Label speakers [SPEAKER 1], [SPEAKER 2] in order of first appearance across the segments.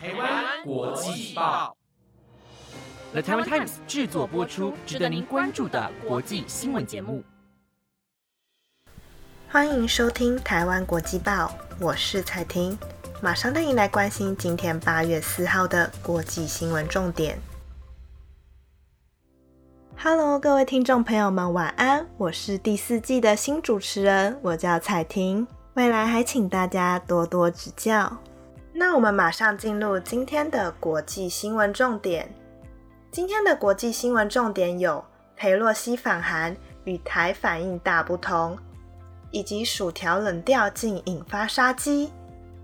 [SPEAKER 1] 台湾国际报
[SPEAKER 2] ，The Taiwan Times 制作播出，值得您关注的国际新闻节目。
[SPEAKER 3] 欢迎收听台湾国际报，我是彩婷，马上带您来关心今天八月四号的国际新闻重点。Hello，各位听众朋友们，晚安！我是第四季的新主持人，我叫彩婷。未来还请大家多多指教。那我们马上进入今天的国际新闻重点。今天的国际新闻重点有：裴洛西访韩与台反应大不同，以及薯条冷掉竟引发杀机，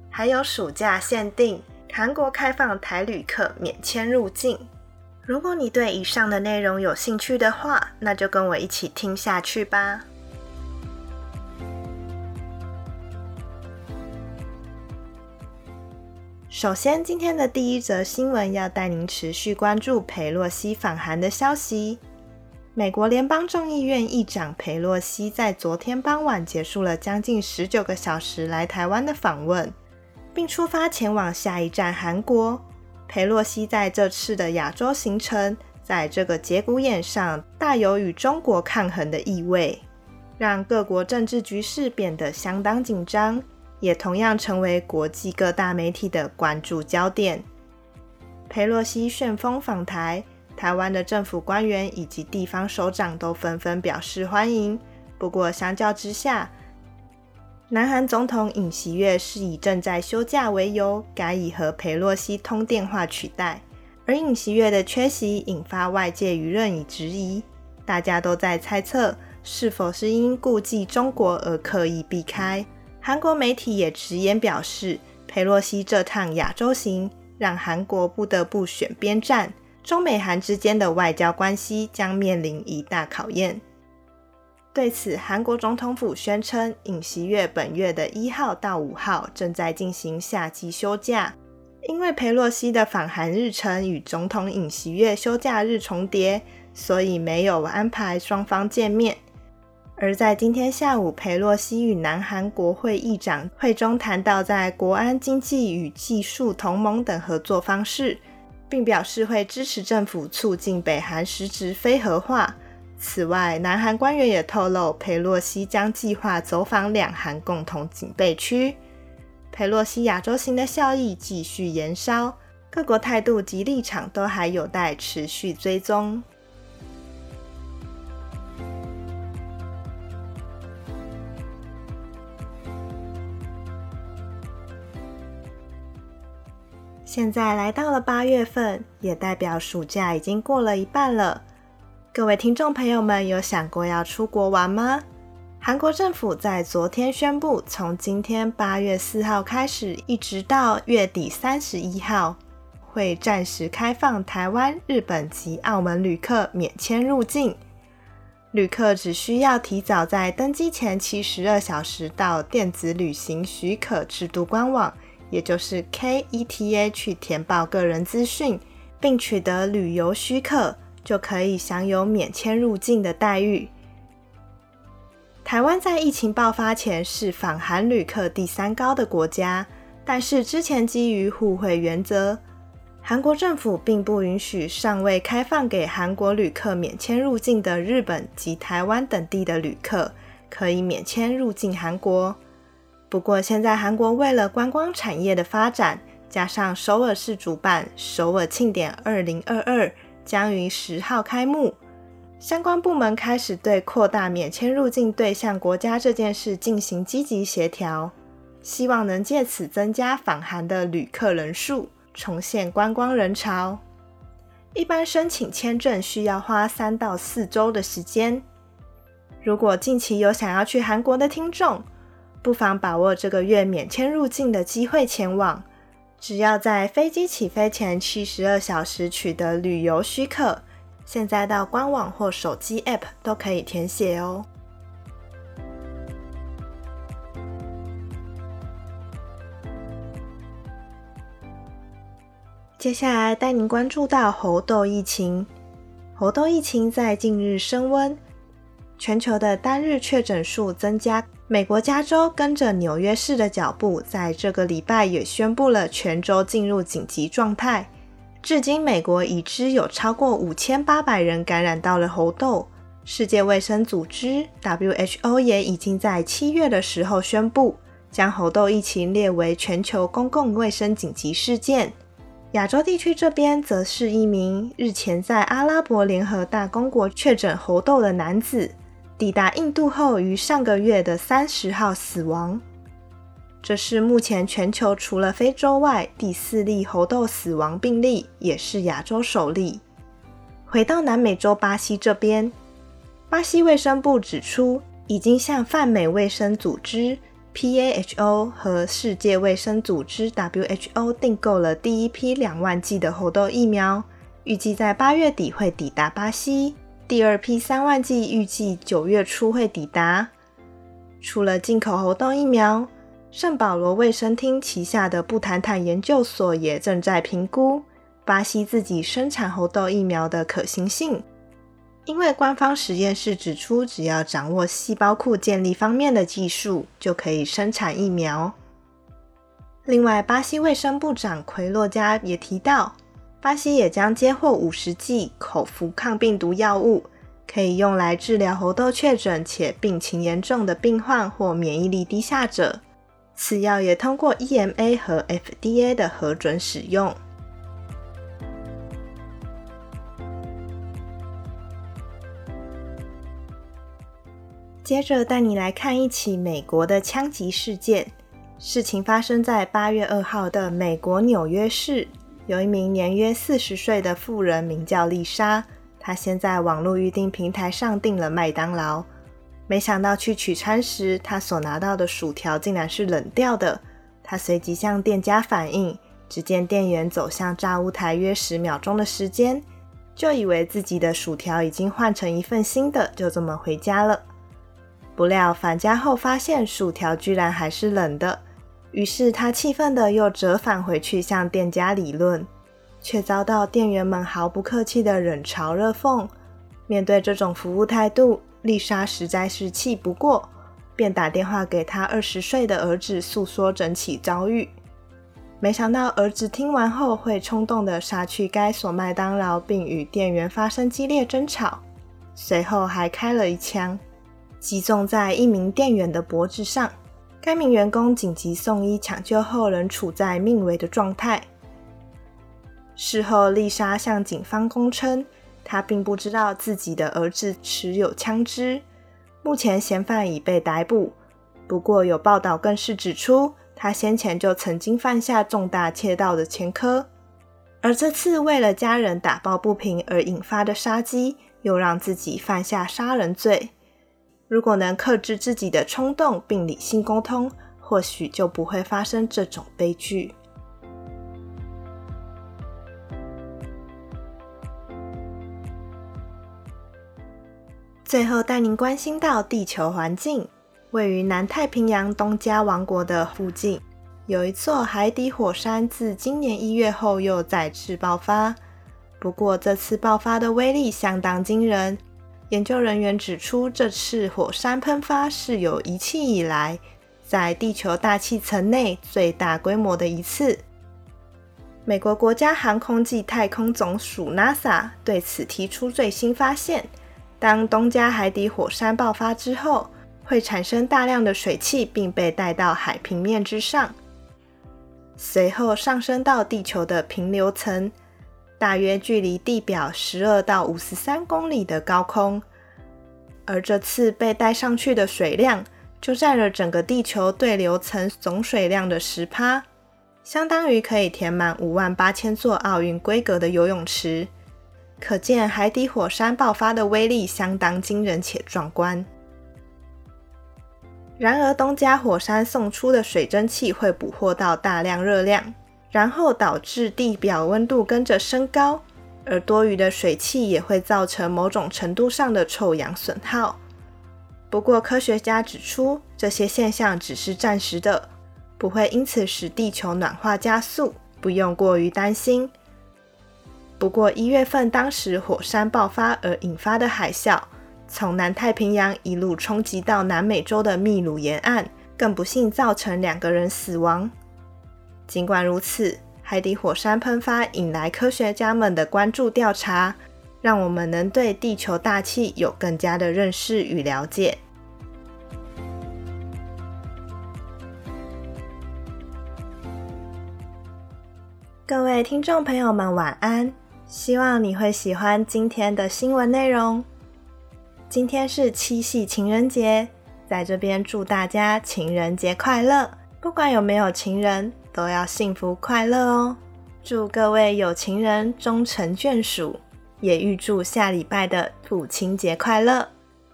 [SPEAKER 3] 还有暑假限定韩国开放台旅客免签入境。如果你对以上的内容有兴趣的话，那就跟我一起听下去吧。首先，今天的第一则新闻要带您持续关注裴洛西访韩的消息。美国联邦众议院议长裴洛西在昨天傍晚结束了将近十九个小时来台湾的访问，并出发前往下一站韩国。裴洛西在这次的亚洲行程，在这个节骨眼上大有与中国抗衡的意味，让各国政治局势变得相当紧张，也同样成为国际各大媒体的关注焦点。佩洛西旋风访台，台湾的政府官员以及地方首长都纷纷表示欢迎。不过，相较之下，南韩总统尹锡悦是以正在休假为由，改以和佩洛西通电话取代。而尹锡悦的缺席引发外界舆论以质疑，大家都在猜测是否是因顾忌中国而刻意避开。韩国媒体也直言表示，佩洛西这趟亚洲行让韩国不得不选边站，中美韩之间的外交关系将面临一大考验。对此，韩国总统府宣称，尹锡悦本月的一号到五号正在进行夏季休假，因为佩洛西的访韩日程与总统尹锡悦休假日重叠，所以没有安排双方见面。而在今天下午，裴洛西与南韩国会议长会中谈到在国安、经济与技术同盟等合作方式，并表示会支持政府促进北韩实质非核化。此外，南韩官员也透露，佩洛西将计划走访两韩共同警备区。佩洛西亚洲行的效益继续延烧，各国态度及立场都还有待持续追踪。现在来到了八月份，也代表暑假已经过了一半了。各位听众朋友们，有想过要出国玩吗？韩国政府在昨天宣布，从今天八月四号开始，一直到月底三十一号，会暂时开放台湾、日本及澳门旅客免签入境。旅客只需要提早在登机前七十二小时到电子旅行许可制度官网，也就是 KETA 去填报个人资讯，并取得旅游许可。就可以享有免签入境的待遇。台湾在疫情爆发前是访韩旅客第三高的国家，但是之前基于互惠原则，韩国政府并不允许尚未开放给韩国旅客免签入境的日本及台湾等地的旅客可以免签入境韩国。不过，现在韩国为了观光产业的发展，加上首尔市主办首尔庆典二零二二。将于十号开幕，相关部门开始对扩大免签入境对象国家这件事进行积极协调，希望能借此增加访韩的旅客人数，重现观光人潮。一般申请签证需要花三到四周的时间。如果近期有想要去韩国的听众，不妨把握这个月免签入境的机会前往。只要在飞机起飞前七十二小时取得旅游许可，现在到官网或手机 App 都可以填写哦。接下来带您关注到猴痘疫情。猴痘疫情在近日升温，全球的单日确诊数增加。美国加州跟着纽约市的脚步，在这个礼拜也宣布了全州进入紧急状态。至今，美国已知有超过五千八百人感染到了猴痘。世界卫生组织 （WHO） 也已经在七月的时候宣布，将猴痘疫情列为全球公共卫生紧急事件。亚洲地区这边，则是一名日前在阿拉伯联合大公国确诊猴痘的男子。抵达印度后，于上个月的三十号死亡。这是目前全球除了非洲外第四例猴痘死亡病例，也是亚洲首例。回到南美洲巴西这边，巴西卫生部指出，已经向泛美卫生组织 （PAHO） 和世界卫生组织 （WHO） 订购了第一批两万剂的猴痘疫苗，预计在八月底会抵达巴西。第二批三万剂预计九月初会抵达。除了进口猴痘疫苗，圣保罗卫生厅旗下的布坦坦研究所也正在评估巴西自己生产猴痘疫苗的可行性。因为官方实验室指出，只要掌握细胞库建立方面的技术，就可以生产疫苗。另外，巴西卫生部长奎洛加也提到。巴西也将接获五十剂口服抗病毒药物，可以用来治疗猴痘确诊且病情严重的病患或免疫力低下者。此药也通过 EMA 和 FDA 的核准使用。接着带你来看一起美国的枪击事件。事情发生在八月二号的美国纽约市。有一名年约四十岁的妇人，名叫丽莎。她先在网络预订平台上订了麦当劳，没想到去取餐时，她所拿到的薯条竟然是冷掉的。她随即向店家反映，只见店员走向炸物台约十秒钟的时间，就以为自己的薯条已经换成一份新的，就这么回家了。不料返家后发现薯条居然还是冷的。于是他气愤的又折返回去向店家理论，却遭到店员们毫不客气的冷嘲热讽。面对这种服务态度，丽莎实在是气不过，便打电话给他二十岁的儿子诉说整起遭遇。没想到儿子听完后会冲动的杀去该所麦当劳，并与店员发生激烈争吵，随后还开了一枪，击中在一名店员的脖子上。该名员工紧急送医抢救后，仍处在命危的状态。事后，丽莎向警方供称，她并不知道自己的儿子持有枪支。目前，嫌犯已被逮捕。不过，有报道更是指出，他先前就曾经犯下重大窃盗的前科，而这次为了家人打抱不平而引发的杀机，又让自己犯下杀人罪。如果能克制自己的冲动并理性沟通，或许就不会发生这种悲剧。最后带您关心到地球环境，位于南太平洋东加王国的附近，有一座海底火山，自今年一月后又再次爆发。不过这次爆发的威力相当惊人。研究人员指出，这次火山喷发是有仪器以来在地球大气层内最大规模的一次。美国国家航空暨太空总署 （NASA） 对此提出最新发现：当东加海底火山爆发之后，会产生大量的水汽，并被带到海平面之上，随后上升到地球的平流层。大约距离地表十二到五十三公里的高空，而这次被带上去的水量就占了整个地球对流层总水量的十趴，相当于可以填满五万八千座奥运规格的游泳池。可见海底火山爆发的威力相当惊人且壮观。然而，东加火山送出的水蒸气会捕获到大量热量。然后导致地表温度跟着升高，而多余的水汽也会造成某种程度上的臭氧损耗。不过，科学家指出，这些现象只是暂时的，不会因此使地球暖化加速，不用过于担心。不过，一月份当时火山爆发而引发的海啸，从南太平洋一路冲击到南美洲的秘鲁沿岸，更不幸造成两个人死亡。尽管如此，海底火山喷发引来科学家们的关注调查，让我们能对地球大气有更加的认识与了解。各位听众朋友们，晚安！希望你会喜欢今天的新闻内容。今天是七夕情人节，在这边祝大家情人节快乐！不管有没有情人。都要幸福快乐哦！祝各位有情人终成眷属，也预祝下礼拜的父亲节快乐。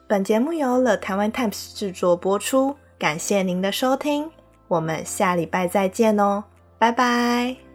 [SPEAKER 3] 本节目由了台湾 Times 制作播出，感谢您的收听，我们下礼拜再见哦，拜拜。